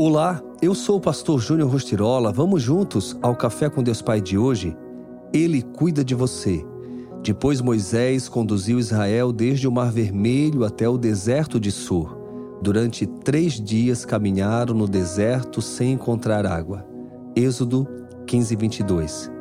Olá, eu sou o pastor Júnior Rostirola. Vamos juntos ao Café com Deus Pai de hoje? Ele cuida de você. Depois Moisés conduziu Israel desde o Mar Vermelho até o deserto de Sur. Durante três dias caminharam no deserto sem encontrar água. Êxodo 15, 22.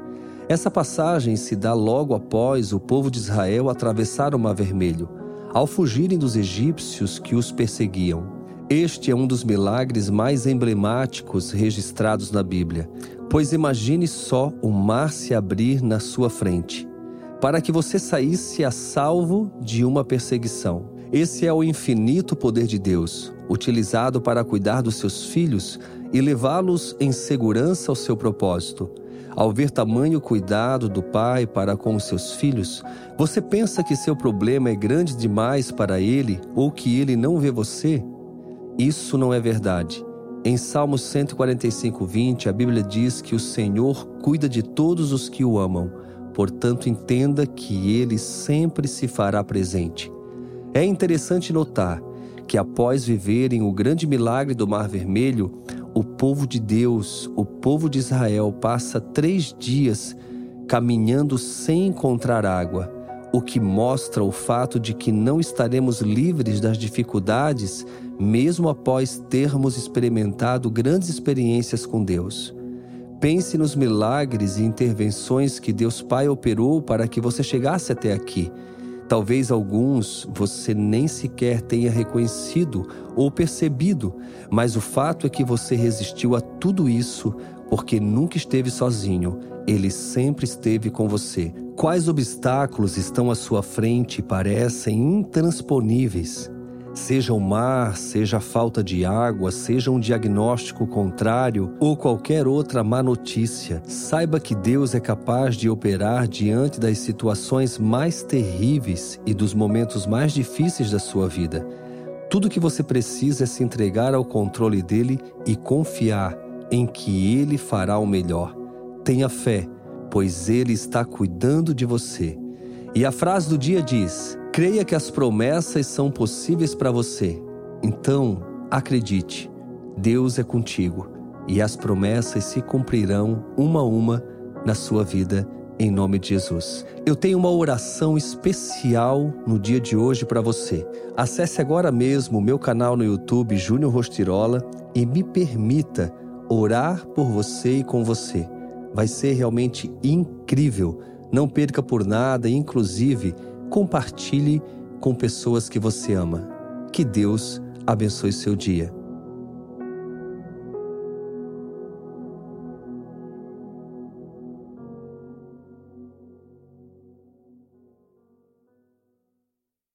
Essa passagem se dá logo após o povo de Israel atravessar o Mar Vermelho, ao fugirem dos egípcios que os perseguiam. Este é um dos milagres mais emblemáticos registrados na Bíblia, pois imagine só o mar se abrir na sua frente, para que você saísse a salvo de uma perseguição. Esse é o infinito poder de Deus, utilizado para cuidar dos seus filhos e levá-los em segurança ao seu propósito. Ao ver tamanho cuidado do pai para com os seus filhos, você pensa que seu problema é grande demais para ele ou que ele não vê você? Isso não é verdade. Em Salmos 145, 20, a Bíblia diz que o Senhor cuida de todos os que o amam, portanto, entenda que ele sempre se fará presente. É interessante notar que, após viverem o grande milagre do Mar Vermelho, o povo de Deus, o povo de Israel, passa três dias caminhando sem encontrar água, o que mostra o fato de que não estaremos livres das dificuldades mesmo após termos experimentado grandes experiências com Deus. Pense nos milagres e intervenções que Deus Pai operou para que você chegasse até aqui. Talvez alguns você nem sequer tenha reconhecido ou percebido, mas o fato é que você resistiu a tudo isso porque nunca esteve sozinho, ele sempre esteve com você. Quais obstáculos estão à sua frente e parecem intransponíveis? Seja o mar, seja a falta de água, seja um diagnóstico contrário ou qualquer outra má notícia, saiba que Deus é capaz de operar diante das situações mais terríveis e dos momentos mais difíceis da sua vida. Tudo que você precisa é se entregar ao controle dele e confiar em que ele fará o melhor. Tenha fé, pois ele está cuidando de você. E a frase do dia diz: Creia que as promessas são possíveis para você. Então, acredite, Deus é contigo e as promessas se cumprirão uma a uma na sua vida, em nome de Jesus. Eu tenho uma oração especial no dia de hoje para você. Acesse agora mesmo o meu canal no YouTube, Júnior Rostirola, e me permita orar por você e com você. Vai ser realmente incrível. Não perca por nada, inclusive compartilhe com pessoas que você ama. Que Deus abençoe seu dia.